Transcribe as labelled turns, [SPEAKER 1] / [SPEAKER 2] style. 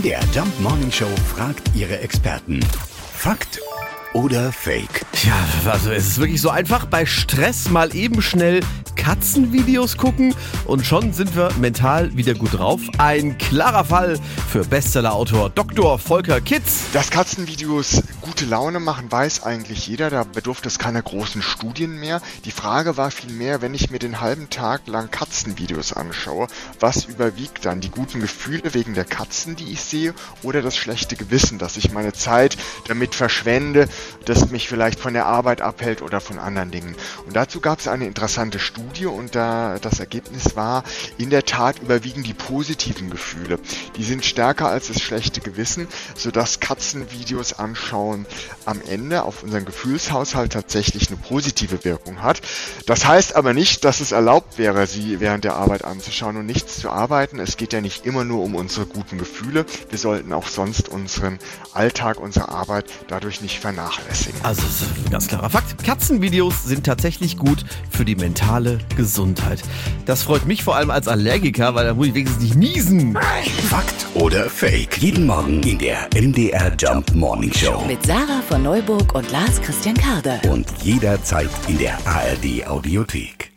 [SPEAKER 1] In der Jump Morning Show fragt ihre Experten. Fakt oder Fake?
[SPEAKER 2] Ja, also es ist wirklich so einfach. Bei Stress mal eben schnell Katzenvideos gucken und schon sind wir mental wieder gut drauf. Ein klarer Fall für Bestsellerautor Dr. Volker Kitz.
[SPEAKER 3] Dass Katzenvideos gute Laune machen, weiß eigentlich jeder. Da bedurfte es keiner großen Studien mehr. Die Frage war vielmehr, wenn ich mir den halben Tag lang Katzenvideos anschaue, was überwiegt dann? Die guten Gefühle wegen der Katzen, die ich sehe, oder das schlechte Gewissen, dass ich meine Zeit damit verschwende, das mich vielleicht von der Arbeit abhält oder von anderen Dingen. Und dazu gab es eine interessante Studie und da das Ergebnis war, in der Tat überwiegen die positiven Gefühle. Die sind stärker als das schlechte Gewissen, sodass Katzenvideos anschauen am Ende auf unseren Gefühlshaushalt tatsächlich eine positive Wirkung hat. Das heißt aber nicht, dass es erlaubt wäre, sie während der Arbeit anzuschauen und nichts zu arbeiten. Es geht ja nicht immer nur um unsere guten Gefühle. Wir sollten auch sonst unseren Alltag, unsere Arbeit dadurch nicht vernachlässigen.
[SPEAKER 2] Also ganz klarer Fakt. Katzenvideos sind tatsächlich gut für die mentale Gesundheit. Das freut mich vor allem als Allergiker, weil da muss ich wenigstens nicht niesen.
[SPEAKER 1] Fakt oder Fake? Jeden Morgen in der MDR Jump Morning Show.
[SPEAKER 4] Mit Sarah von Neuburg und Lars Christian Karde.
[SPEAKER 1] Und jederzeit in der ARD Audiothek.